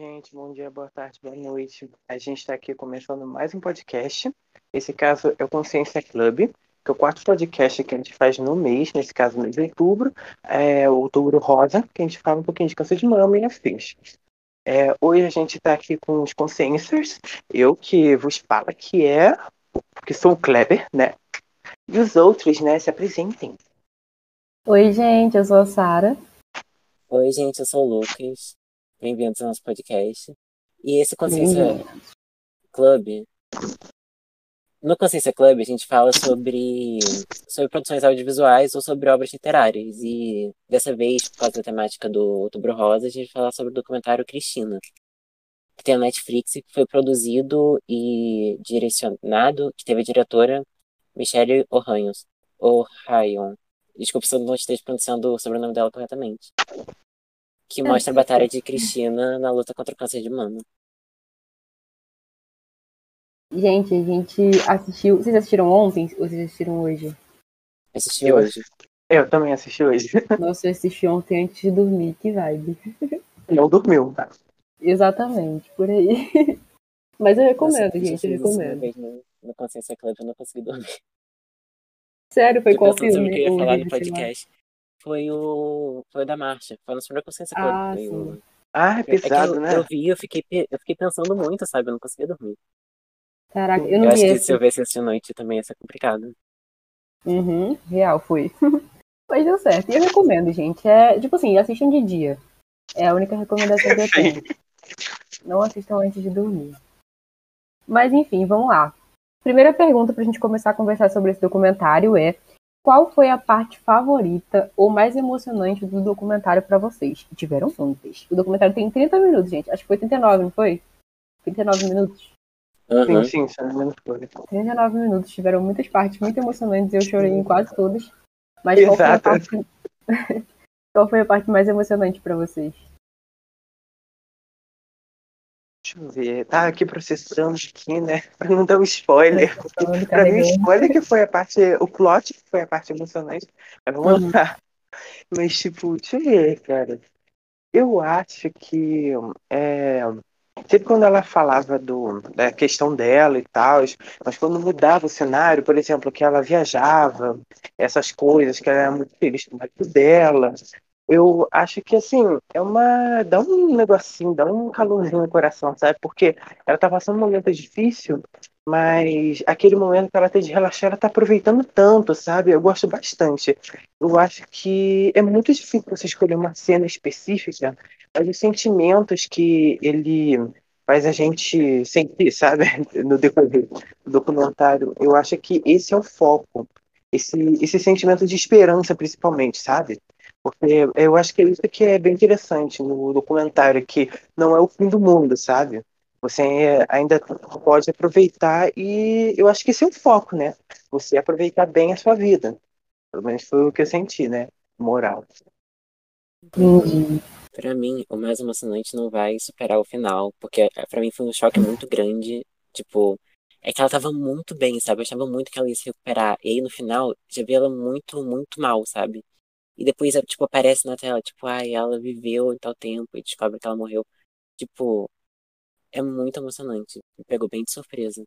gente. Bom dia, boa tarde, boa noite. A gente está aqui começando mais um podcast. Esse caso é o Consciência Club, que é o quarto podcast que a gente faz no mês, nesse caso, mês de outubro. É o Outubro Rosa, que a gente fala um pouquinho de câncer de mama e afins. É, hoje a gente está aqui com os Consciencers. Eu que vos falo que é, que sou o Kleber, né? E os outros, né, se apresentem. Oi, gente, eu sou a Sara. Oi, gente, eu sou o Lucas. Bem-vindos ao nosso podcast. E esse Consciência Club. No Consciência Club, a gente fala sobre, sobre produções audiovisuais ou sobre obras literárias. E dessa vez, por causa da temática do Outubro Rosa, a gente vai falar sobre o documentário Cristina, que tem na Netflix, que foi produzido e direcionado, que teve a diretora Michelle O'Hanion. O'Hanion. Desculpa se eu não esteja pronunciando o sobrenome dela corretamente que mostra a batalha de Cristina na luta contra o câncer de mama. Gente, a gente assistiu. Vocês assistiram ontem ou vocês assistiram hoje? Assisti eu, hoje. Eu também assisti hoje. Nossa, eu assisti ontem antes de dormir, que vibe. Não dormiu, tá? Exatamente, por aí. Mas eu recomendo, Nossa, gente, eu recomendo. Vez no, no Consciência Club eu não consegui dormir. Sério, foi qual filme? Que eu ia falar no podcast foi o. Foi o da marcha. Foi sobre a consciência ah, foi o... ah, é pesado, é eu, né? Eu vi, eu fiquei, eu fiquei pensando muito, sabe? Eu não conseguia dormir. Caraca, eu não eu vi. acho esse. que se eu visse essa noite também ia ser complicado. Uhum, real, foi. Mas deu certo. E eu recomendo, gente. É, tipo assim, assistam de dia. É a única recomendação que eu tenho. Não assistam antes de dormir. Mas enfim, vamos lá. Primeira pergunta pra gente começar a conversar sobre esse documentário é qual foi a parte favorita ou mais emocionante do documentário para vocês? Tiveram muitas. O documentário tem 30 minutos, gente. Acho que foi 39, não foi? 39 minutos. Uhum. Sim, sim, se não me 39 minutos. Tiveram muitas partes muito emocionantes. Eu chorei em quase todas. Mas qual foi, a parte... qual foi a parte mais emocionante para vocês? Deixa eu ver. Tá aqui processando aqui, né? Pra não dar um spoiler. pra mim, o spoiler que foi a parte. O plot que foi a parte emocionante. Mas vamos uhum. lá. Mas, tipo, deixa eu ver, cara. Eu acho que. É, sempre quando ela falava do, da questão dela e tal, mas quando mudava o cenário, por exemplo, que ela viajava, essas coisas, que ela era muito feliz com o marido dela, eu acho que assim, é uma. dá um negocinho, dá um calorzinho no coração, sabe? Porque ela tá passando um momento difícil, mas aquele momento que ela tem de relaxar, ela tá aproveitando tanto, sabe? Eu gosto bastante. Eu acho que é muito difícil você escolher uma cena específica, mas os sentimentos que ele faz a gente sentir, sabe? No decorrer do documentário, eu acho que esse é o foco. Esse, esse sentimento de esperança, principalmente, sabe? Porque eu acho que é isso que é bem interessante no documentário, que não é o fim do mundo, sabe? Você ainda pode aproveitar e eu acho que esse é o foco, né? Você aproveitar bem a sua vida. Pelo menos foi o que eu senti, né? Moral. Entendi. Pra mim, o mais emocionante não vai superar o final, porque eh, pra mim foi um choque muito grande. Tipo, é que ela tava muito bem, sabe? Eu achava muito que ela ia se recuperar. E aí no final, já vi ela muito, muito mal, sabe? E depois, tipo, aparece na tela, tipo, ai, ela viveu em tal tempo e descobre que ela morreu. Tipo, é muito emocionante. Me pegou bem de surpresa,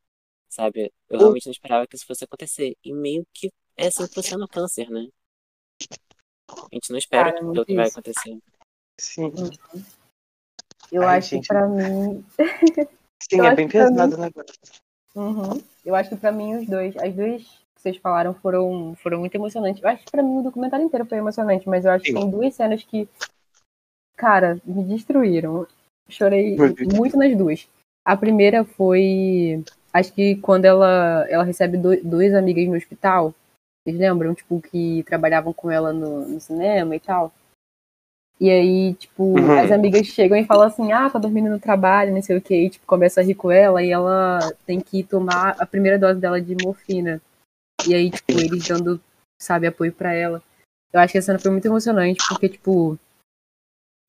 sabe? Eu realmente não esperava que isso fosse acontecer. E meio que é assim que funciona o câncer, né? A gente não espera Cara, que o que vai acontecer. Sim. Uhum. Eu ai, acho gente. que pra mim. Sim, eu é bem pesado o negócio. Uhum. Eu acho que pra mim os dois, as duas vocês falaram foram, foram muito emocionantes. Eu acho que pra mim o documentário inteiro foi emocionante, mas eu acho que tem duas cenas que, cara, me destruíram. Chorei muito nas duas. A primeira foi. Acho que quando ela, ela recebe do, duas amigas no hospital. Vocês lembram? Tipo, que trabalhavam com ela no, no cinema e tal. E aí, tipo, uhum. as amigas chegam e falam assim, ah, tá dormindo no trabalho, não sei o que, e, tipo, começa a rir com ela e ela tem que tomar a primeira dose dela de morfina. E aí, tipo, eles dando, sabe, apoio para ela. Eu acho que a cena foi muito emocionante, porque, tipo.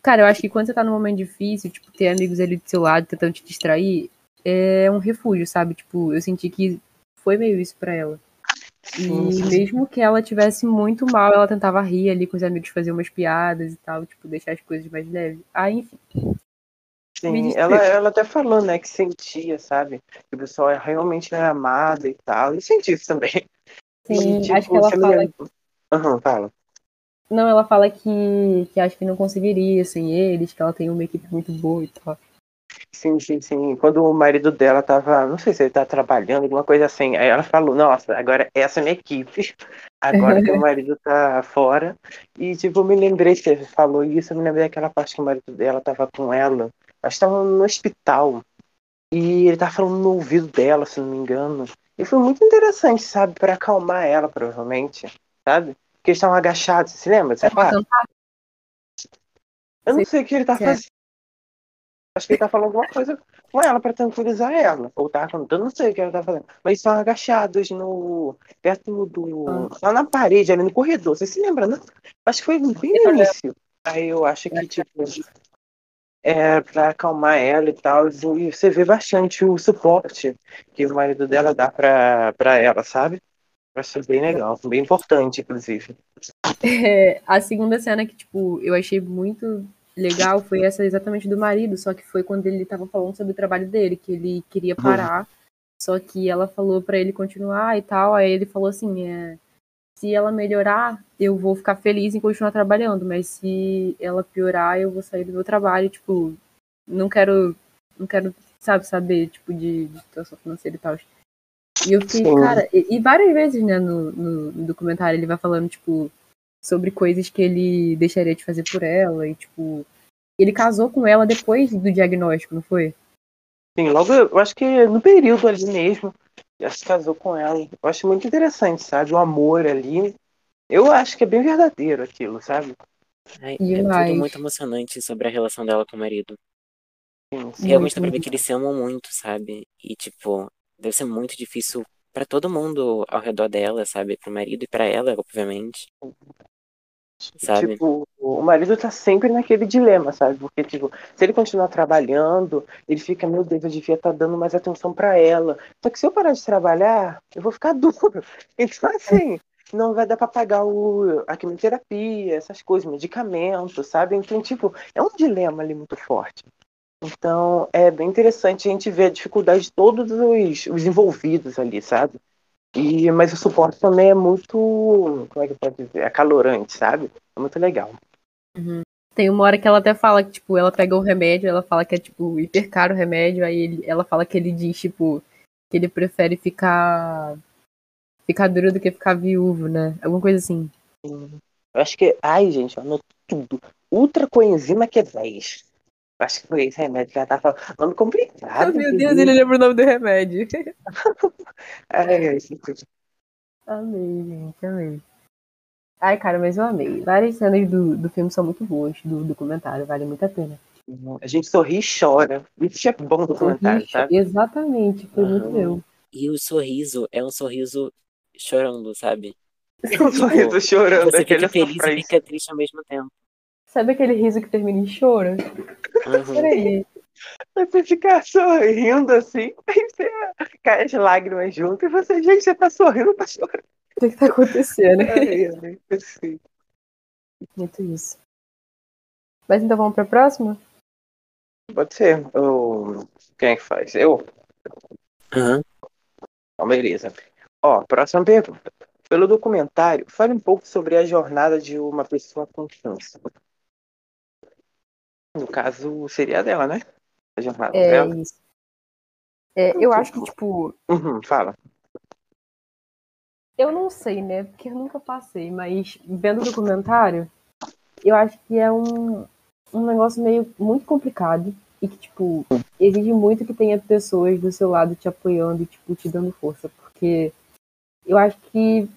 Cara, eu acho que quando você tá num momento difícil, tipo, ter amigos ali do seu lado tentando te distrair, é um refúgio, sabe? Tipo, eu senti que foi meio isso para ela. E mesmo que ela tivesse muito mal, ela tentava rir ali com os amigos, fazer umas piadas e tal, tipo, deixar as coisas mais leves. Ah, enfim. Sim, ela, ela até falou, né, que sentia, sabe? Que o pessoal é realmente é amado e tal. E senti isso também. Sim, e, tipo, acho que ela fala. Aham, uhum, fala. Não, ela fala que, que acho que não conseguiria sem eles, que ela tem uma equipe muito boa e tal. Sim, sim, sim. Quando o marido dela tava, não sei se ele tá trabalhando, alguma coisa assim. Aí ela falou, nossa, agora essa é minha equipe. Agora que o marido tá fora. E tipo, me lembrei que você falou isso, eu me lembrei daquela parte que o marido dela tava com ela. Acho que tava no hospital. E ele tava falando no ouvido dela, se não me engano. E foi muito interessante, sabe, para acalmar ela, provavelmente. Sabe? Porque eles estavam agachados, você se lembra? Você eu não sei o que ele tá fazendo. Acho que ele tá falando alguma coisa com ela para tranquilizar ela. Ou tá cantando, não sei o que ela tá fazendo. Mas estão agachados no. perto do. Ah. lá na parede, ali no corredor. Você se lembra, né? Acho que foi bem no início. Aí eu acho que, tipo. É, pra acalmar ela e tal. E você vê bastante o suporte que o marido dela dá pra, pra ela, sabe? Acho bem legal, bem importante, inclusive. É, a segunda cena que, tipo, eu achei muito legal foi essa exatamente do marido, só que foi quando ele tava falando sobre o trabalho dele, que ele queria parar, uhum. só que ela falou para ele continuar e tal, aí ele falou assim, é, se ela melhorar, eu vou ficar feliz em continuar trabalhando, mas se ela piorar, eu vou sair do meu trabalho, tipo, não quero, não quero, sabe, saber, tipo, de, de situação financeira e tal. E eu fiquei, Sim. cara, e, e, várias vezes, né, no, no, no documentário ele vai falando, tipo, sobre coisas que ele deixaria de fazer por ela e tipo ele casou com ela depois do diagnóstico, não foi? Sim, logo eu acho que no período ali mesmo já se casou com ela. Eu acho muito interessante, sabe? O amor ali. Eu acho que é bem verdadeiro aquilo, sabe? É, é tudo muito emocionante sobre a relação dela com o marido. Sim, sim. Realmente dá pra ver que eles se amam muito, sabe? E, tipo, deve ser muito difícil para todo mundo ao redor dela, sabe? Pro marido e para ela, obviamente. Sabe? Tipo, o marido tá sempre naquele dilema, sabe? Porque, tipo, se ele continuar trabalhando, ele fica, meu Deus, eu devia estar tá dando mais atenção para ela. Só que se eu parar de trabalhar, eu vou ficar duro. Então, assim, não vai dar para pagar o, a quimioterapia, essas coisas, medicamentos, sabe? Então, tipo, é um dilema ali muito forte. Então, é bem interessante a gente ver a dificuldade de todos os, os envolvidos ali, sabe? E, mas o suporte também é muito, como é que pode dizer, acalorante, sabe? É muito legal. Uhum. Tem uma hora que ela até fala que, tipo, ela pega o remédio, ela fala que é, tipo, hiper caro o remédio, aí ele, ela fala que ele diz, tipo, que ele prefere ficar ficar duro do que ficar viúvo, né? Alguma coisa assim. Eu acho que, ai, gente, eu tudo. Ultra coenzima Q10. Acho que foi esse remédio que ela tá falando. Nome complicado. Oh, meu Deus, ele lembra o nome do remédio. ai, ai, Amei, gente, amei. Ai, cara, mas eu amei. Várias cenas do, do filme são muito boas, do documentário, vale muito a pena. A gente sorri e chora. Isso é bom do documentário, sabe? Exatamente, foi uhum. muito meu. E o sorriso é um sorriso chorando, sabe? É um sorriso chorando. Você fica feliz e fica triste ao mesmo tempo. Sabe aquele riso que termina em choro? Uhum. Peraí. Você fica sorrindo assim, aí você cai as lágrimas junto e você, gente, você tá sorrindo, tá chorando. O que, que tá acontecendo? Ai, ai, assim. Muito isso. Mas então vamos pra próxima? Pode ser. O... Quem é que faz? Eu? Uhum. Então, beleza. Ó, próxima pergunta. Pelo documentário, fale um pouco sobre a jornada de uma pessoa com câncer. No caso, seria dela, né? A jornada é dela. Isso. É, eu acho que, tipo. Uhum, fala. Eu não sei, né? Porque eu nunca passei, mas vendo o documentário, eu acho que é um, um negócio meio muito complicado e que, tipo, exige muito que tenha pessoas do seu lado te apoiando e, tipo, te dando força. Porque eu acho que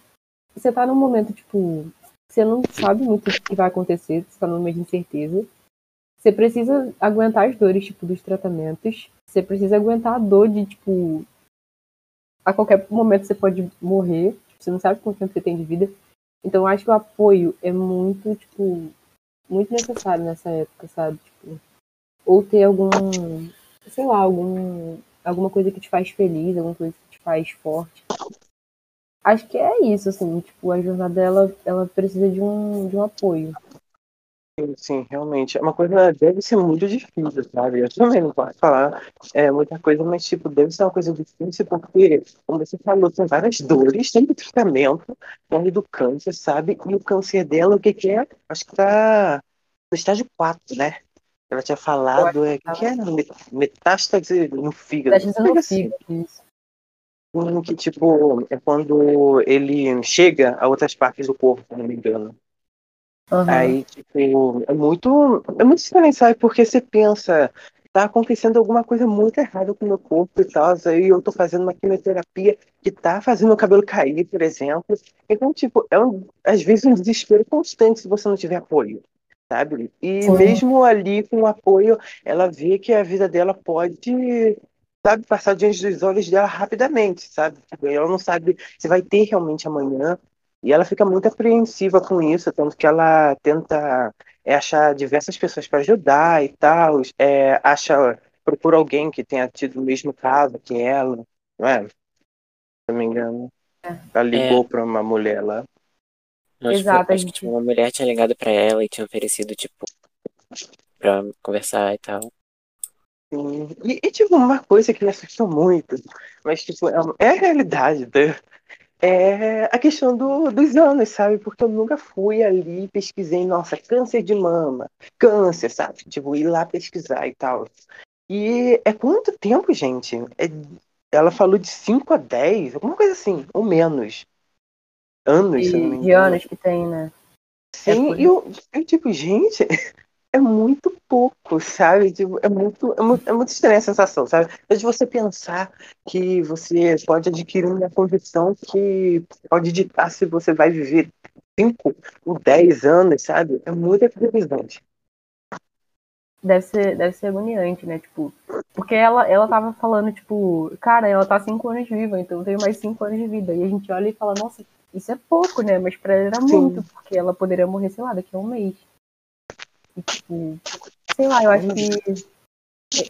você tá num momento, tipo, você não sabe muito o que vai acontecer, você tá num momento de incerteza. Você precisa aguentar as dores, tipo, dos tratamentos. Você precisa aguentar a dor de, tipo, a qualquer momento você pode morrer. Tipo, você não sabe quanto tempo você tem de vida. Então eu acho que o apoio é muito, tipo, muito necessário nessa época, sabe? Tipo, ou ter algum, sei lá, algum, alguma coisa que te faz feliz, alguma coisa que te faz forte. Acho que é isso, assim, tipo, a jornada dela, ela precisa de um, de um apoio. Sim, sim, realmente. É uma coisa deve ser muito difícil, sabe? Eu também não posso falar é, muita coisa, mas tipo, deve ser uma coisa difícil porque, como você falou, tem várias dores, tem tratamento, tem do câncer, sabe? E o câncer dela, o que, que é? Acho que tá no estágio 4, né? Ela tinha falado, é, que, que é? Metástase no fígado. Metástase no fígado, isso. Que, tipo, é quando ele chega a outras partes do corpo, se não me engano. Uhum. Aí, tipo, é muito. É muito estranho, sabe? Porque você pensa, tá acontecendo alguma coisa muito errada com o meu corpo e tal. Aí eu tô fazendo uma quimioterapia que tá fazendo meu cabelo cair, por exemplo. Então, tipo, é um, às vezes um desespero constante se você não tiver apoio, sabe? E Sim. mesmo ali com o apoio, ela vê que a vida dela pode sabe, passar diante dos olhos dela rapidamente, sabe? Tipo, ela não sabe se vai ter realmente amanhã, e ela fica muito apreensiva com isso, tanto que ela tenta é, achar diversas pessoas para ajudar e tal, é, acha, procura alguém que tenha tido o mesmo caso que ela, não é? Se não me engano. É. Ela ligou é. para uma mulher lá. Não, Exato. Tipo, acho que tipo, uma mulher tinha ligado para ela e tinha oferecido, tipo, pra conversar e tal. Sim. E, e, tipo, uma coisa que me assustou muito, mas, tipo, é, é a realidade, né? É a questão do, dos anos, sabe? Porque eu nunca fui ali e pesquisei, nossa, câncer de mama, câncer, sabe? Tipo, ir lá pesquisar e tal. E é quanto tempo, gente? É, ela falou de 5 a 10, alguma coisa assim, ou menos. Anos, e, se não me engano. De anos que tem, né? Sim, é e eu, eu, tipo, gente, é muito pouco, sabe? Tipo, é, muito, é, muito, é muito estranha a sensação, sabe? De você pensar que você pode adquirir uma condição que pode ditar se você vai viver 5 ou 10 anos, sabe? É muito equilibrizante. Deve ser, deve ser agoniante, né? Tipo, porque ela, ela tava falando, tipo, cara, ela tá 5 anos viva, então tem mais 5 anos de vida. E a gente olha e fala, nossa, isso é pouco, né? Mas pra ela era muito, Sim. porque ela poderia morrer, sei lá, daqui a um mês. E, tipo, sei lá, eu acho que.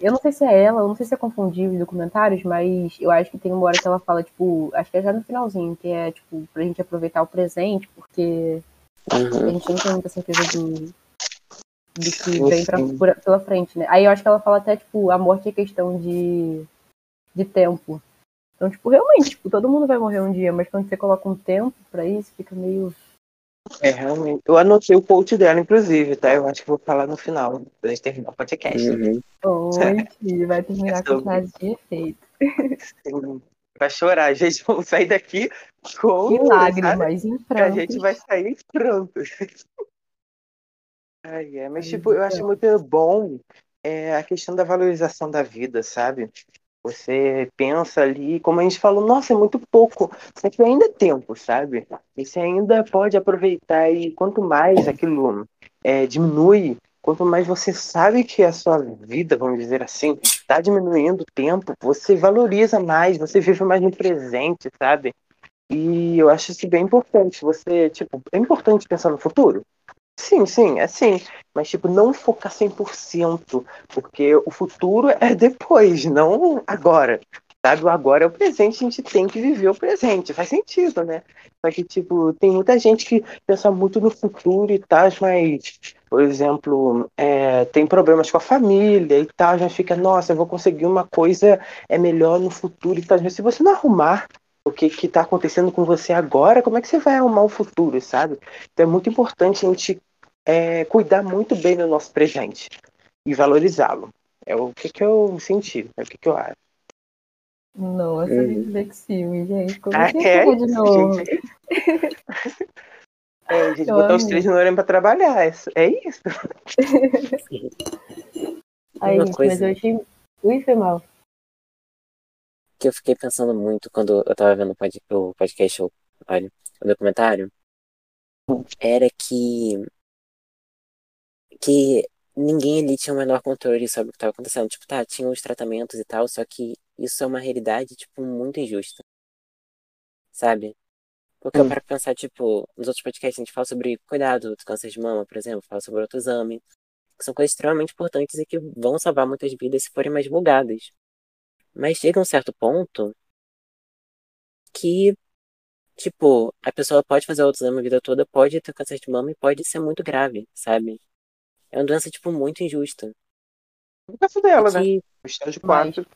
Eu não sei se é ela, eu não sei se é confundir os documentários, mas eu acho que tem uma hora que ela fala, tipo, acho que é já no finalzinho, que é, tipo, pra gente aproveitar o presente, porque uhum. a gente não tem muita certeza do, do que vem pra, por, pela frente, né? Aí eu acho que ela fala até, tipo, a morte é questão de, de tempo. Então, tipo, realmente, tipo, todo mundo vai morrer um dia, mas quando você coloca um tempo pra isso, fica meio é, realmente. Eu anotei o quote dela, inclusive, tá? Eu acho que vou falar no final, pra gente terminar o podcast. Uhum. Oi, vai terminar com frase de efeito. Sim. Vai chorar, gente. Vamos sair daqui com. Em lágrimas, em prantos. A gente vai sair pronto. Ai, é. Mas, tipo, eu acho muito bom é, a questão da valorização da vida, sabe? Você pensa ali, como a gente falou, nossa, é muito pouco, só que ainda é tempo, sabe? E você ainda pode aproveitar e quanto mais aquilo é, diminui, quanto mais você sabe que a sua vida, vamos dizer assim, está diminuindo o tempo, você valoriza mais, você vive mais no presente, sabe? E eu acho isso bem importante. Você, tipo, é importante pensar no futuro? Sim, sim, é sim. Mas, tipo, não focar 100%, porque o futuro é depois, não agora. Sabe, o agora é o presente, a gente tem que viver o presente. Faz sentido, né? Só que, tipo, tem muita gente que pensa muito no futuro e tal, mas, por exemplo, é, tem problemas com a família e tal, já fica, nossa, eu vou conseguir uma coisa é melhor no futuro e tal. Mas se você não arrumar o que está acontecendo com você agora, como é que você vai arrumar o futuro, sabe? Então é muito importante a gente é, cuidar muito bem do nosso presente e valorizá-lo. É o que, que eu senti, é o que, que eu acho. Nossa, hum. reflexivo, gente. Como ah, é, de novo? Gente, é, gente, botar os três no pra trabalhar. É, é isso. Aí, gente, coisa... mas eu achei. Ui, foi mal. Que eu fiquei pensando muito quando eu tava vendo o podcast, olha, o documentário, era que que ninguém ali tinha o menor controle sobre o que estava acontecendo. Tipo, tá, tinha os tratamentos e tal, só que isso é uma realidade, tipo, muito injusta. Sabe? Porque hum. eu paro pensar, tipo, nos outros podcasts a gente fala sobre cuidado do câncer de mama, por exemplo, fala sobre autoexame, que são coisas extremamente importantes e que vão salvar muitas vidas se forem mais divulgadas. Mas chega um certo ponto que, tipo, a pessoa pode fazer autoexame a vida toda, pode ter câncer de mama e pode ser muito grave, sabe? É uma doença, tipo, muito injusta. No caso dela, né? Que, O estágio 4.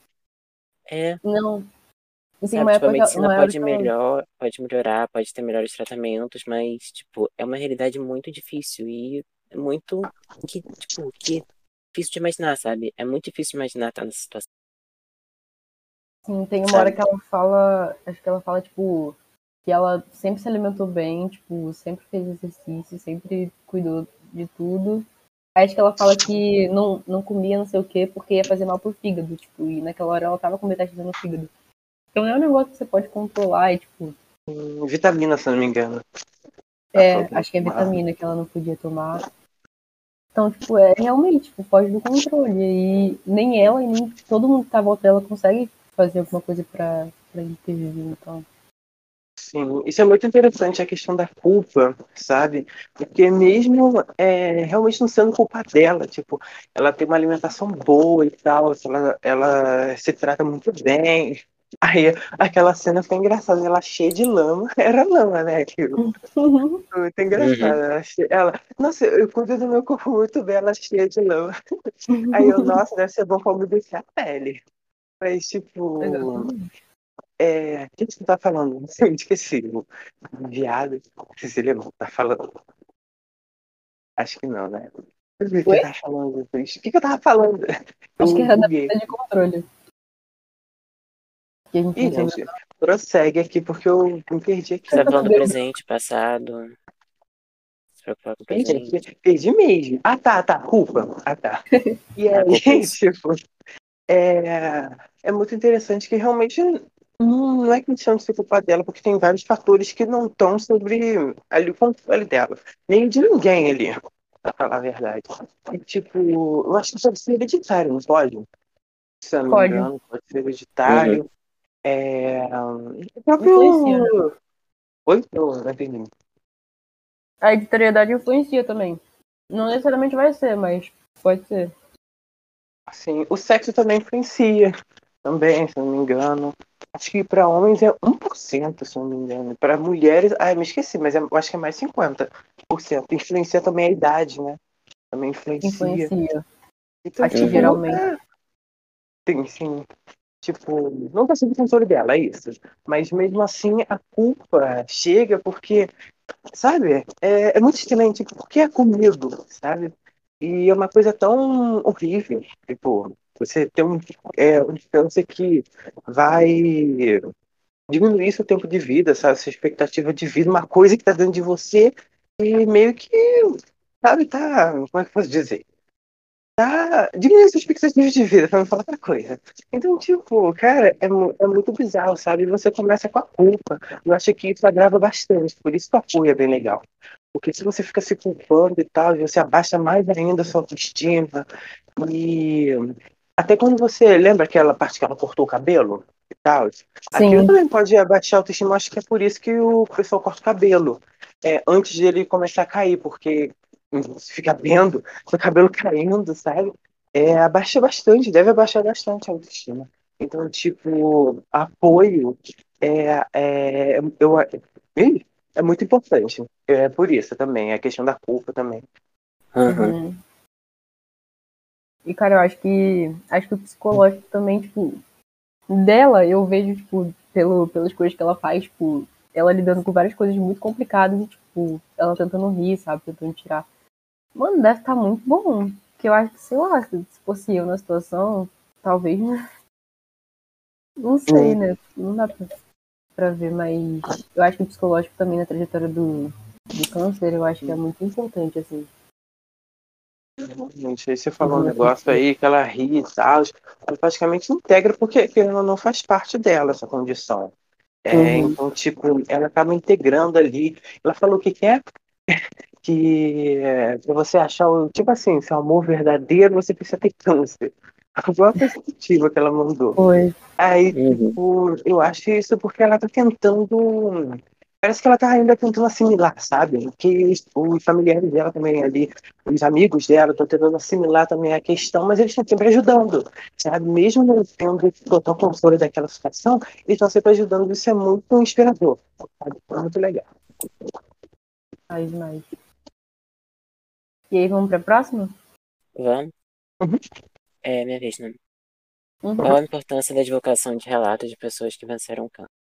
é, Não. Tem sabe, uma tipo, a medicina uma pode, melhor, pode melhorar, pode ter melhores tratamentos, mas, tipo, é uma realidade muito difícil e é muito que, tipo, que é difícil de imaginar, sabe? É muito difícil de imaginar estar nessa situação. Sim, tem uma Sabe? hora que ela fala, acho que ela fala, tipo, que ela sempre se alimentou bem, tipo, sempre fez exercício, sempre cuidou de tudo. Acho que ela fala que não, não comia não sei o quê porque ia fazer mal pro fígado, tipo, e naquela hora ela tava com metástase no fígado. Então é um negócio que você pode controlar, e, tipo, Vitamina, se não me engano. é, falta acho que é vitamina que ela não podia tomar. Então, tipo, é realmente, tipo, foge do controle. E nem ela e nem todo mundo que tá à volta dela consegue fazer alguma coisa pra, pra intervir, então. Sim, isso é muito interessante, a questão da culpa, sabe? Porque mesmo é, realmente não sendo culpa dela, tipo, ela tem uma alimentação boa e tal, ela, ela se trata muito bem. Aí aquela cena foi engraçada, ela cheia de lama, era lama, né? Aquilo. Muito engraçado. Ela, ela, nossa, eu cuido do meu corpo muito bem, ela cheia de lama. Aí eu, nossa, deve ser bom pra umedecer a pele. Mas, tipo, Exatamente. É, o que você tá falando? Eu esqueci. Viado. Você lembra o que tá falando? Acho que não, né? O que Oi? eu tava falando? O que que eu tava falando? Acho que Eu era da buguei. perda de controle. Que a gente Ih, não gente, prossegue aqui porque eu me perdi aqui. Você tá Tá falando do presente, passado. Se preocupar com o Ih, presente. gente, perdi mesmo. Ah, tá, tá. Culpa. Ah, tá. E A aí, é isso. tipo, é, é muito interessante que realmente não, não é questão de ser culpa dela, porque tem vários fatores que não estão sobre ali, o controle dela. Nem de ninguém ali, pra falar a verdade. E, tipo, eu acho que pode ser hereditário, não pode? Se eu não me Pode. engano, pode ser hereditário. É, o próprio. Influencia, né? Oi? Eu não entendi. A editorialidade influencia também. Não necessariamente vai ser, mas pode ser. Assim, o sexo também influencia, também, se eu não me engano. Acho que para homens é 1%, se não me engano. Para mulheres, ah, me esqueci, mas é- acho que é mais 50%. Influencia também a idade, né? Também influencia. Influencia. Então, que tipo, geralmente. é- Sim, sim. Tipo, não tá sob controle dela, é isso. Mas mesmo assim, a culpa chega porque, sabe, é, é muito estranho, tipo, por que é comigo, sabe? E é uma coisa tão horrível, tipo, você tem um, é, um câncer que vai diminuir seu tempo de vida, sabe? Sua expectativa de vida, uma coisa que tá dentro de você e meio que, sabe, tá, como é que eu posso dizer? Tá diminuindo suas expectativas de vida, pra não falar outra coisa. Então, tipo, cara, é, é muito bizarro, sabe? Você começa com a culpa. Eu acho que isso agrava bastante, por isso que o apoio é bem legal. Porque se você fica se culpando e tal, você abaixa mais ainda a sua autoestima. E até quando você lembra aquela parte que ela cortou o cabelo e tal, aquilo também pode abaixar a autoestima. Acho que é por isso que o pessoal corta o cabelo. É, antes dele começar a cair, porque você fica vendo seu cabelo caindo, sabe? É, abaixa bastante, deve abaixar bastante a autoestima. Então, tipo, apoio é, é, eu, é muito importante. É por isso também, é a questão da culpa também. Uhum. E, cara, eu acho que. Acho que o psicológico também, tipo. Dela, eu vejo, tipo, pelo, pelas coisas que ela faz, tipo, ela lidando com várias coisas muito complicadas e, tipo, ela tentando rir, sabe? Tentando tirar. Mano, deve estar muito bom. Porque eu acho que, sei lá, se fosse eu na situação, talvez. não- Não sei, né? Não dá pra, pra ver, mas eu acho que o psicológico também na trajetória do, do câncer, eu acho que é muito importante, assim. Gente, aí você falou um negócio aí que ela ri e tal, ela praticamente integra porque ou não faz parte dela essa condição. É, Uhum. Então, tipo, ela acaba integrando ali. Ela falou o que que é? Que é, pra você achar o. Tipo assim, seu amor verdadeiro, você precisa ter câncer. Foi a perspectiva que ela mandou. Foi. Aí, Uhum. tipo, eu acho isso porque ela tá tentando. Parece que ela tá ainda tentando assimilar, sabe? Que os, familiares dela também ali, os amigos dela estão tentando assimilar também a questão, mas eles estão sempre ajudando, sabe? Mesmo não tendo total controle daquela situação, eles estão sempre ajudando. Isso é muito inspirador, sabe? É muito legal. Mais, mais. E aí, vamos pra próxima? Vamos? Uhum. É minha vez, né? Uhum. Qual a importância da divulgação de relatos de pessoas que venceram o câncer?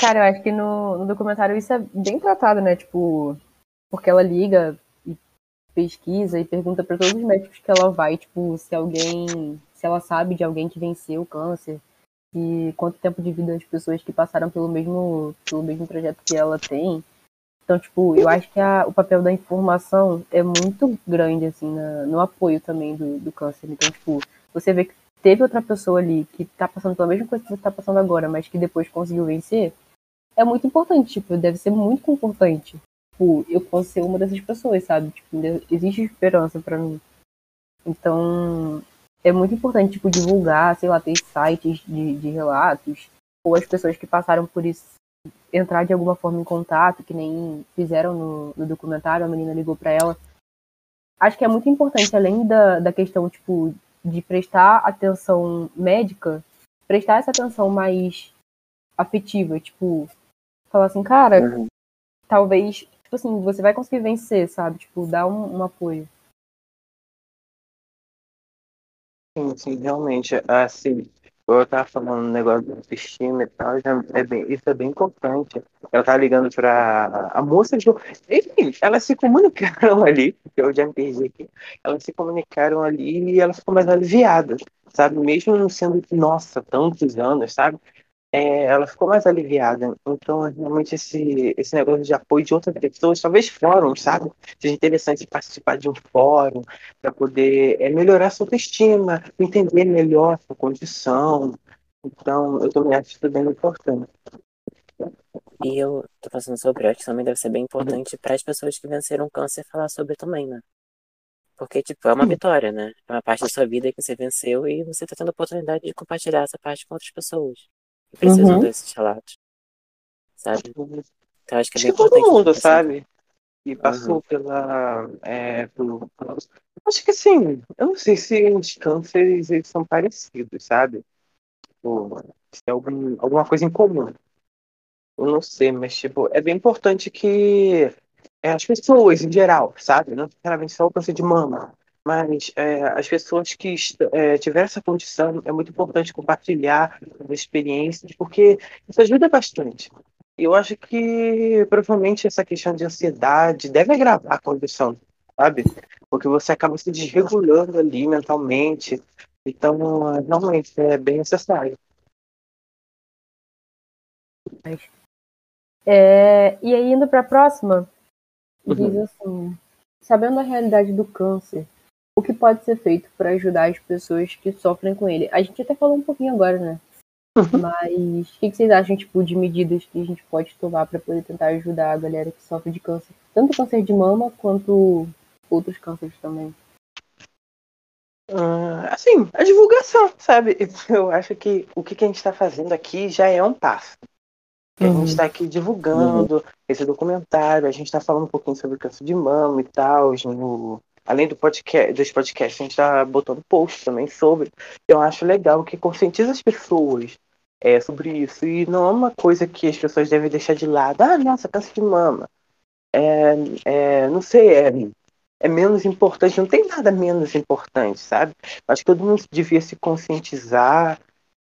Cara, eu acho que no, no documentário isso é bem tratado, né? Tipo, porque ela liga e pesquisa e pergunta para todos os médicos que ela vai, tipo, se alguém, se ela sabe de alguém que venceu o câncer e quanto tempo de vida as pessoas que passaram pelo mesmo, pelo mesmo projeto que ela tem. Então, tipo, eu acho que a, o papel da informação é muito grande, assim, na, no apoio também do, do câncer. Então, tipo, você vê que teve outra pessoa ali que tá passando pela mesma coisa que você tá passando agora, mas que depois conseguiu vencer, é muito importante, tipo, deve ser muito confortante. Tipo, eu posso ser uma dessas pessoas, sabe? Tipo, existe esperança para mim. Então, é muito importante, tipo, divulgar, sei lá, ter sites de, de relatos, ou as pessoas que passaram por isso entrar de alguma forma em contato, que nem fizeram no, no documentário, a menina ligou para ela. Acho que é muito importante, além da, da questão, tipo, de prestar atenção médica, prestar essa atenção mais afetiva, tipo, falar assim, cara, uhum. talvez, tipo assim, você vai conseguir vencer, sabe? Tipo, dar um, um apoio. Sim, sim, realmente, assim, eu tava falando um negócio do autoestima e tal, já é bem, isso é bem importante. Ela tá ligando pra a moça de. Enfim, elas se comunicaram ali, eu já me perdi aqui. Elas se comunicaram ali e ela ficou mais aliviada, sabe? Mesmo não sendo, nossa, tantos anos, sabe? É, ela ficou mais aliviada. Então, realmente, esse, esse negócio de apoio de outras pessoas, talvez fóruns, sabe? Seja interessante participar de um fórum para poder é, melhorar sua autoestima, entender melhor a sua condição. Então, eu também acho isso bem importante. E eu tô passando sobre, acho que também deve ser bem importante para as pessoas que venceram câncer falar sobre também, né? Porque, tipo, é uma vitória, né? É uma parte da sua vida que você venceu e você tá tendo a oportunidade de compartilhar essa parte com outras pessoas precisam uhum. desses relatos. Sabe? Então acho que é bem que todo mundo, sabe? E passou uhum. pela. É, pelo... Acho que assim, eu não sei se os cânceres eles são parecidos, sabe? Tipo, se é algum, alguma coisa em comum. Eu não sei, mas tipo, é bem importante que é, as pessoas em geral, sabe? Não necessariamente só o câncer de mama, mas é, as pessoas que é, tiveram essa condição, é muito importante compartilhar as experiências, porque isso ajuda bastante. Eu acho que provavelmente essa questão de ansiedade deve agravar a condição, sabe? Porque você acaba se desregulando ali mentalmente. Então, realmente, é bem necessário. É, e aí, indo para a próxima, diz uhum. assim: sabendo a realidade do câncer, o que pode ser feito para ajudar as pessoas que sofrem com ele. A gente até falou um pouquinho agora, né? Uhum. Mas o que, vocês acham tipo, de medidas que a gente pode tomar para poder tentar ajudar a galera que sofre de câncer? Tanto câncer de mama quanto outros cânceres também. Uh, assim, a divulgação, sabe? Eu acho que o que a gente está fazendo aqui já é um passo. Uhum. A gente está aqui divulgando uhum. esse documentário, a gente está falando um pouquinho sobre câncer de mama e tal, no, além do podcast, dos podcasts, a gente está botando posts também sobre. Eu acho legal que conscientiza as pessoas é, sobre isso. E não é uma coisa que as pessoas devem deixar de lado. Ah, nossa, câncer de mama. É, é, não sei, é, é menos importante. Não tem nada menos importante, sabe? Acho que todo mundo devia se conscientizar.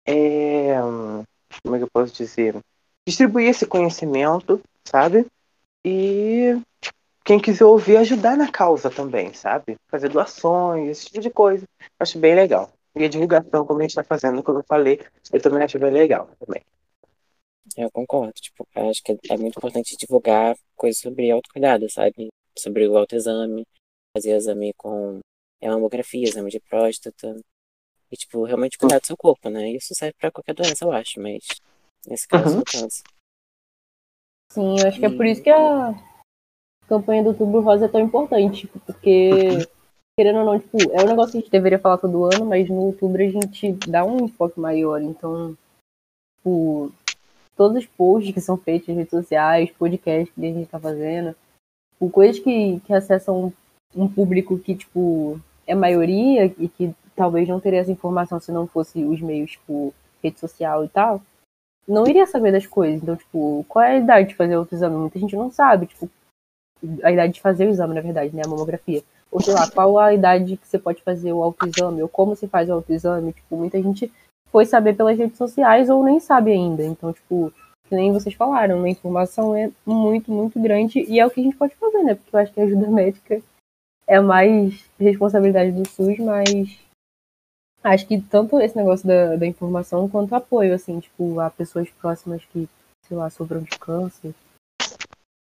É, como é que eu posso dizer? Distribuir esse conhecimento, sabe? E quem quiser ouvir, ajudar na causa também, sabe? Fazer doações, esse tipo de coisa. Acho bem legal. E a divulgação, como a gente está fazendo, como eu falei, eu também acho bem legal também. Eu concordo. Tipo, eu acho que é muito importante divulgar coisas sobre autocuidado, sabe? Sobre o autoexame, fazer exame com mamografia, exame de próstata. E, tipo, realmente cuidar do seu corpo, né? Isso serve para qualquer doença, eu acho, mas nesse caso, uhum. no câncer. Sim, eu acho que é por isso que a, campanha do Outubro Rosa é tão importante, tipo, porque, querendo ou não, tipo, é um negócio que a gente deveria falar todo ano, mas no outubro a gente dá um enfoque maior. Então, tipo, todos os posts que são feitos nas redes sociais, podcasts que a gente tá fazendo, tipo, coisas que, que acessam um público que, tipo, é maioria e que talvez não teria essa informação se não fosse os meios, tipo, rede social e tal, não iria saber das coisas. Então, tipo, qual é a idade de fazer outro exame? Muita gente não sabe, tipo, a idade de fazer o exame, na verdade, né? A mamografia. Ou sei lá, qual a idade que você pode fazer o autoexame, ou como se faz o autoexame. Tipo, muita gente foi saber pelas redes sociais ou nem sabe ainda. Então, tipo, que nem vocês falaram, a informação é muito, muito grande e é o que a gente pode fazer, né? Porque eu acho que a ajuda médica é mais responsabilidade do SUS, mas acho que tanto esse negócio da, da informação quanto apoio, assim, tipo, a pessoas próximas que, sei lá, sofram de câncer.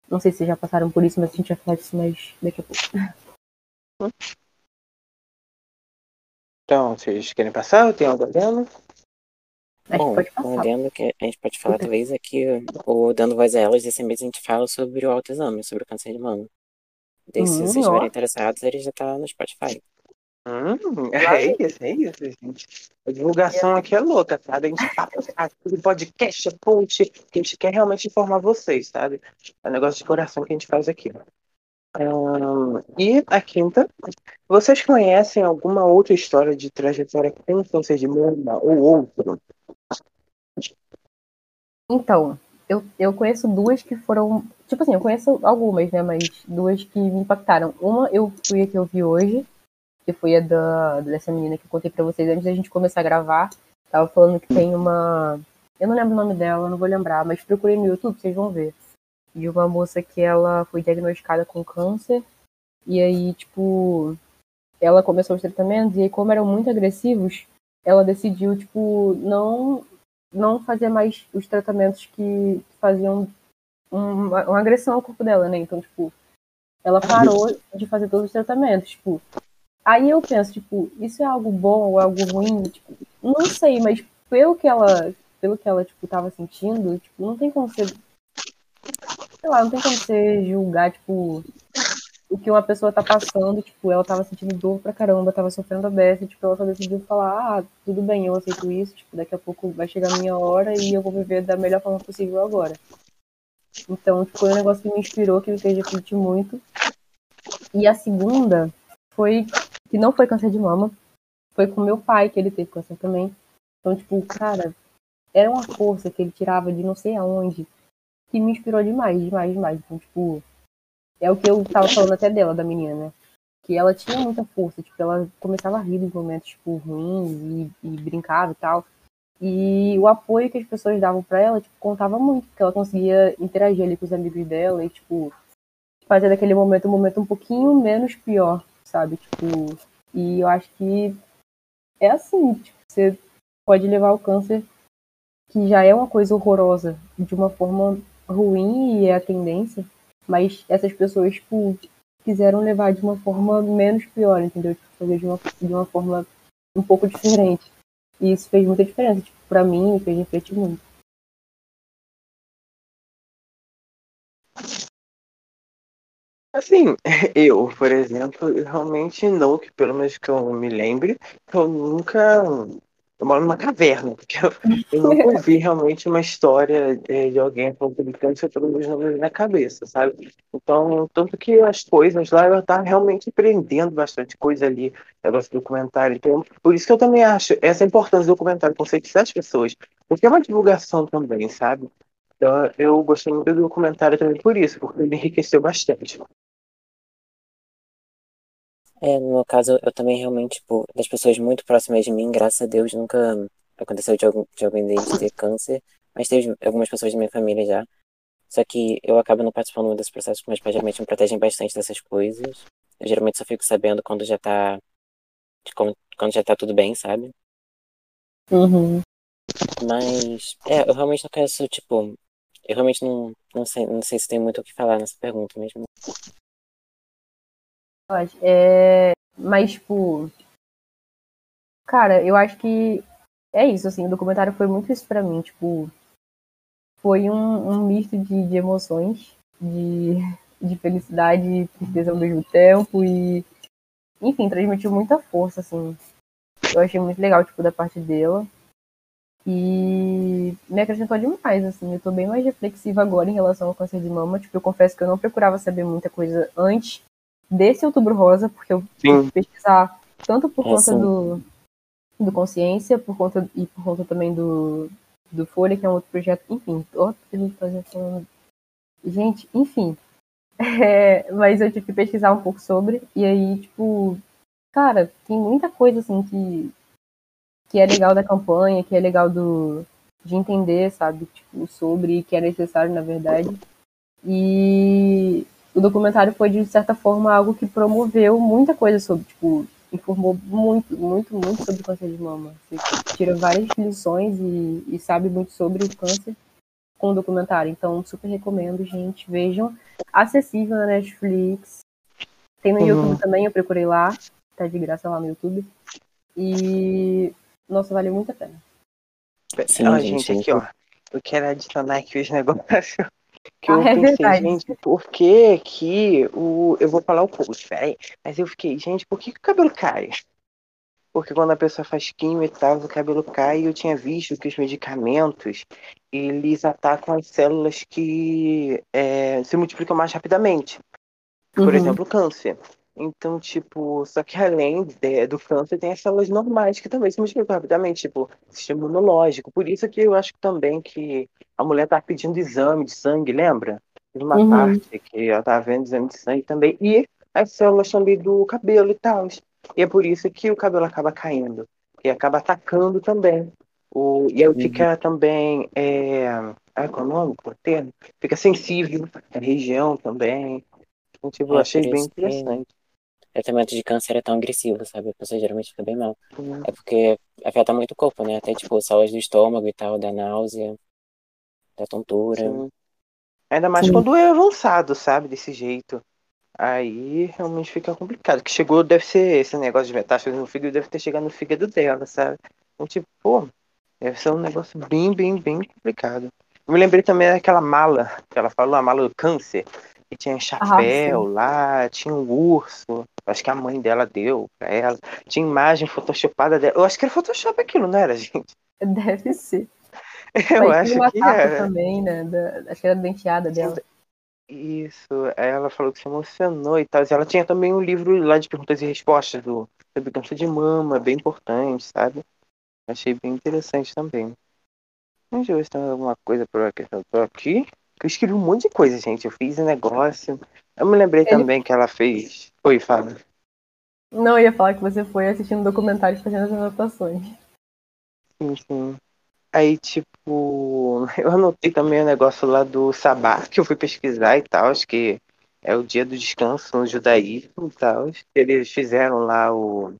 Não sei se já passaram por isso, mas a gente vai falar disso mais daqui a pouco. Então, vocês querem passar? Tem algo adendo? Bom, um adendo que a gente pode falar talvez aqui, ou dando voz a elas, desse mês a gente fala sobre o autoexame, sobre o câncer de mama. Daí, se hum, vocês estiverem interessados, ele já tá no Spotify. Hum, é isso, é isso, gente. A divulgação aqui é louca, sabe? A gente fala de podcast, é post, que a gente quer realmente informar vocês, sabe? É um negócio de coração que a gente faz aqui. Um, e a quinta, vocês conhecem alguma outra história de trajetória com câncer de mama ou outro? Então, eu, eu conheço duas que foram. Tipo assim, eu conheço algumas, né? Mas duas que me impactaram. Uma eu fui a que eu vi hoje, que foi a da, dessa menina que eu contei pra vocês antes da gente começar a gravar. Tava falando que tem uma. Eu não lembro o nome dela, não vou lembrar, mas procurei no YouTube, vocês vão ver. De uma moça que ela foi diagnosticada com câncer. E aí, tipo, ela começou os tratamentos, e aí, como eram muito agressivos, ela decidiu, tipo, não, não fazer mais os tratamentos que faziam uma, uma agressão ao corpo dela, né? Então, tipo, ela parou de fazer todos os tratamentos, tipo, Aí eu penso, tipo, isso é algo bom ou algo ruim? Tipo, não sei, mas pelo que ela, pelo que ela, tipo, tava sentindo, tipo, não tem como ser. Sei lá, não tem como você julgar, tipo, o que uma pessoa tá passando, tipo, ela tava sentindo dor pra caramba, tava sofrendo a beça, tipo, ela só decidiu falar, ah, tudo bem, eu aceito isso, tipo, daqui a pouco vai chegar a minha hora e eu vou viver da melhor forma possível agora. Então, tipo, foi um negócio que me inspirou, que me fez refletir muito. E a segunda foi que não foi câncer de mama. Foi com meu pai que ele teve câncer também. Então, tipo, cara, era uma força que ele tirava de não sei aonde que me inspirou demais, demais, demais. Então, tipo, é o que eu tava falando até dela, da menina, né? Que ela tinha muita força, tipo, ela começava a rir nos momentos, tipo, ruins e, e brincava e tal. E o apoio que as pessoas davam para ela, tipo, contava muito, porque ela conseguia interagir ali com os amigos dela e, tipo, fazer daquele momento um momento um pouquinho menos pior sabe? Tipo, e eu acho que é assim, tipo, você pode levar o câncer, que já é uma coisa horrorosa, de uma forma ruim e é a tendência, mas essas pessoas, tipo, quiseram levar de uma forma menos pior, entendeu? Tipo, fazer de uma, de uma forma um pouco diferente. E isso fez muita diferença, tipo, pra mim, fez refletir muito. Assim, eu, por exemplo, realmente não, que pelo menos que eu me lembre, eu nunca. Eu moro numa caverna, porque eu, eu nunca ouvi realmente uma história de, de alguém com câncer pelo menos na cabeça, sabe? Então, tanto que as coisas lá, eu estava realmente aprendendo bastante coisa ali, negócio do documentário. Então, por isso que eu também acho essa importância do documentário, conscientizar as pessoas, porque é uma divulgação também, sabe? Então, eu gostei muito do documentário também por isso, porque ele enriqueceu bastante. É, no meu caso, eu também realmente, tipo, das pessoas muito próximas de mim, graças a Deus, nunca aconteceu de, algum, de alguém deles ter câncer, mas teve algumas pessoas da minha família já. Só que eu acabo não participando muito desse processo, porque meus pais geralmente me protegem bastante dessas coisas. Eu geralmente só fico sabendo quando já tá. Quando, quando já tá tudo bem, sabe? Uhum. Mas, é, eu realmente não conheço, tipo, eu realmente não, não, sei, não sei se tem muito o que falar nessa pergunta mesmo. É, mas, tipo. Cara, eu acho que é isso, assim, o documentário foi muito isso pra mim, tipo. Foi um, um misto de, de emoções, de, de felicidade e tristeza ao mesmo tempo, e. Enfim, transmitiu muita força, assim. Eu achei muito legal, tipo, da parte dela. E me acrescentou demais, assim. Eu tô bem mais reflexiva agora em relação ao câncer de mama. Tipo, eu confesso que eu não procurava saber muita coisa antes desse Outubro Rosa, porque eu fui pesquisar tanto por é, conta do, do Consciência, por conta, e por conta também do, do Folha, que é um outro projeto. Enfim, outro que a gente fazia falando. Gente, enfim. É, mas eu tive que pesquisar um pouco sobre, e aí, tipo, cara, tem muita coisa assim que, que é legal da campanha, que é legal do, de entender, sabe, tipo, sobre, que é necessário, na verdade. E o documentário foi, de certa forma, algo que promoveu muita coisa sobre, tipo, informou muito, muito, muito sobre o câncer de mama. Você tira várias lições e, e sabe muito sobre o câncer com o documentário. Então, super recomendo, gente. Vejam. Acessível na Netflix. Tem no uhum. YouTube também, eu procurei lá. Tá de graça lá no YouTube. E. Nossa, valeu muito a pena. Sim, ó, gente, aqui, ó. Eu quero adicionar aqui os negócios. Que ah, eu é pensei, verdade. gente, por que que o. Eu vou falar o post, peraí. Mas eu fiquei, gente, por que, que o cabelo cai? Porque quando a pessoa faz quimio e tal, o cabelo cai, e eu tinha visto que os medicamentos, eles atacam as células que é, se multiplicam mais rapidamente. Por uhum. exemplo, o câncer. Então, tipo, só que além de, do câncer, tem as células normais que também se multiplicam rapidamente, tipo, sistema imunológico. Por isso que eu acho também que a mulher tá pedindo exame de sangue, lembra? Uma uhum. parte que ela tá vendo exame de sangue também. E as células também do cabelo e tal. E é por isso que o cabelo acaba caindo. E acaba atacando também. O, e aí uhum. fica também. É, ah, qual é o nome? O termo? Fica sensível a região também. Então, tipo, é, eu achei bem interessante tratamento de câncer é tão agressivo, sabe? A pessoa geralmente fica bem mal. Uhum. É porque afeta muito o corpo, né? Até, tipo, saúde do estômago e tal, da náusea, da tontura. Sim. Ainda mais Sim. quando é avançado, sabe? Desse jeito. Aí realmente fica complicado. Que chegou, deve ser esse negócio de metástase no fígado, deve ter chegado no fígado dela, sabe? Então, tipo, pô, deve ser um negócio bem, bem, bem complicado. Eu me lembrei também daquela mala, que ela falou, a mala do câncer. E tinha chapéu ah, lá, tinha um urso. Acho que a mãe dela deu pra ela. Tinha imagem photoshopada dela. Eu acho que era Photoshop aquilo, não era, gente? Deve ser. Eu Mas acho que era. também, né? Da, acho que era denteada dela. Isso, ela falou que se emocionou e tal. E ela tinha também um livro lá de perguntas e respostas do sobre câncer de mama, bem importante, sabe? Achei bem interessante também. Deixa eu ver se tem alguma coisa por aqui. Eu escrevi um monte de coisa, gente. Eu fiz um negócio. Eu me lembrei Ele... também que ela fez. Oi, Fábio. Não, eu ia falar que você foi assistindo documentários fazendo as anotações. Sim, sim. Aí, tipo, eu anotei também o negócio lá do Sabá, que eu fui pesquisar e tal, acho que é o dia do descanso no judaísmo e tal. Eles fizeram lá o.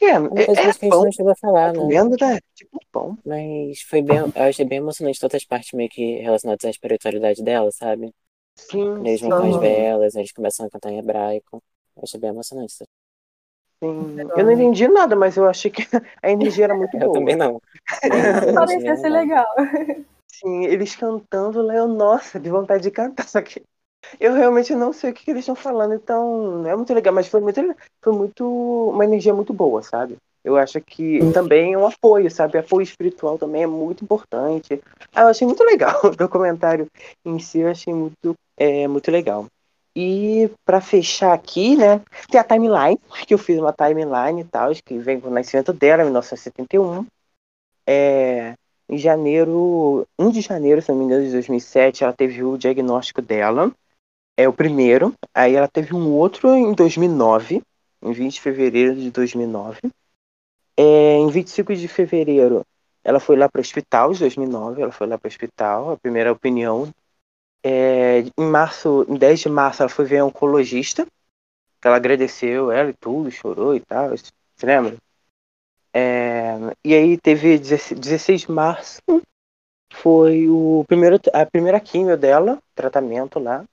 É, é, Uma coisa é, que a gente não chegou a falar, né? Vendo, né? Tipo pão. Mas foi bem. Eu achei bem emocionante todas as partes meio que relacionadas à espiritualidade dela, sabe? Sim. Eles vão com as velas, eles começam a cantar em hebraico. Eu achei bem emocionante. Sim. Eu não entendi nada, mas eu achei que a energia era muito boa. Eu também não. Parecia ser legal. Sim, eles cantando lá, eu, nossa, de vontade de cantar, só que eu realmente não sei o que, que eles estão falando, então é muito legal, mas foi muito, foi muito uma energia muito boa, sabe? Eu acho que também é um apoio, sabe? Apoio espiritual também é muito importante. Ah, eu achei muito legal o documentário em si, eu achei muito, é, muito legal. E para fechar aqui, né, tem a timeline, que eu fiz uma timeline e tal, que vem com o nascimento dela, 1971. É, em janeiro, 1 de janeiro, se não me engano, de 2007, ela teve o diagnóstico dela. É o primeiro. Aí ela teve um outro em 2009, em 20 de fevereiro de 2009. É, em 25 de fevereiro, ela foi lá para o hospital, em 2009, ela foi lá para o hospital, a primeira opinião. É, em março, em 10 de março, ela foi ver a oncologista, ela agradeceu ela e tudo, chorou e tal, você lembra? É, e aí teve 16 de março, foi o primeiro, a primeira químio dela, tratamento lá.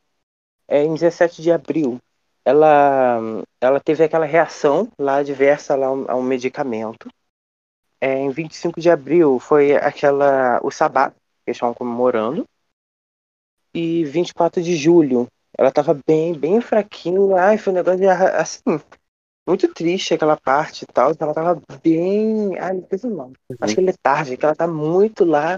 É, em 17 de abril, ela, ela teve aquela reação lá adversa lá a um medicamento. É, em 25 de abril foi aquela o sabá que estavam comemorando. E 24 de julho, ela estava bem, bem fraquinha. Ai, foi um negócio de, assim, muito triste aquela parte e tal. Ela tava bem. Ai, não não. Acho que letárgica, ela tá muito lá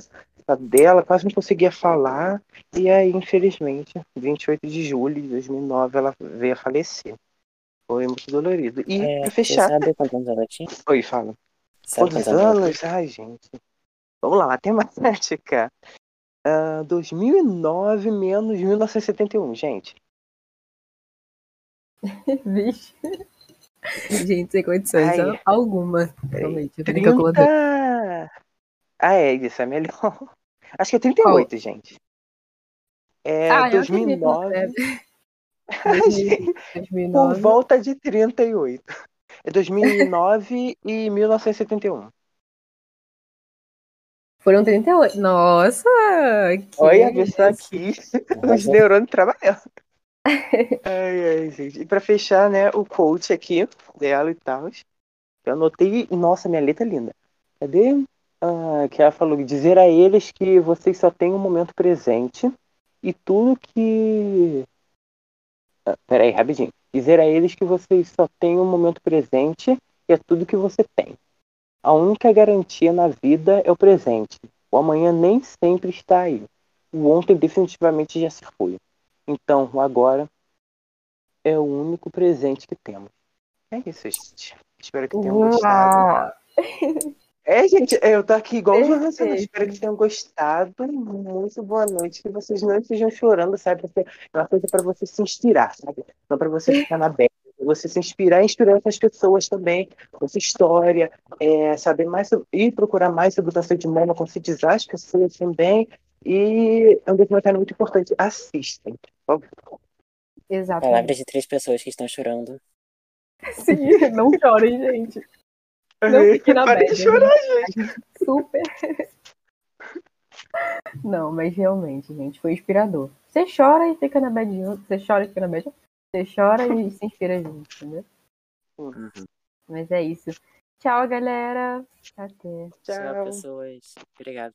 dela, quase não conseguia falar. E aí, infelizmente, 28 de julho de 2009, ela veio a falecer. Foi muito dolorido. E é, pra fechar. Você sabe quantos anos ela tinha? Oi, fala. Sabe quantos anos? Ai, gente. Vamos lá, matemática. Uh, 2009 menos 1971, gente. Vixe. Gente, sem condições Ai, alguma. Realmente, 30... Ah, é, isso é melhor. Acho que é 38, oh. gente. É ah, 2009. Por volta de 38. É 2009 e 1971. Foram 38. Nossa! Olha a pessoa aqui, os neurônios trabalhando. ai, ai, gente. E pra fechar, né, o coach aqui dela e tal. Eu anotei. Nossa, minha letra é linda. Cadê? Ah, que ela falou: dizer a eles que vocês só têm um momento presente e tudo que. Ah, peraí, rapidinho. Dizer a eles que vocês só têm um momento presente e é tudo que você tem. A única garantia na vida é o presente. O amanhã nem sempre está aí. O ontem definitivamente já se foi. Então, o agora é o único presente que temos. É isso, gente. Espero que tenham gostado. É, gente, eu tô aqui igual o João Espero que tenham gostado. Muito boa noite. Que vocês não estejam chorando, sabe? Porque é uma coisa para você se inspirar, sabe? Não para você ficar na beira. Você se inspirar e inspirar outras pessoas também, com sua história, é, saber mais e procurar mais sobre o câncer de mama, conscientizar as pessoas também. E é um documentário muito importante. Assistem, por favor. Exato. Palavras de três pessoas que estão chorando. Sim, não chorem, gente. Não fique na Para de chorar, gente. Super. Não, mas realmente, gente, foi inspirador. Você chora e fica na bad junto. Você chora e fica na bad Você chora e se inspira junto, entendeu? Uhum. Mas é isso. Tchau, galera. Até. Tchau, Tchau pessoas. Obrigado.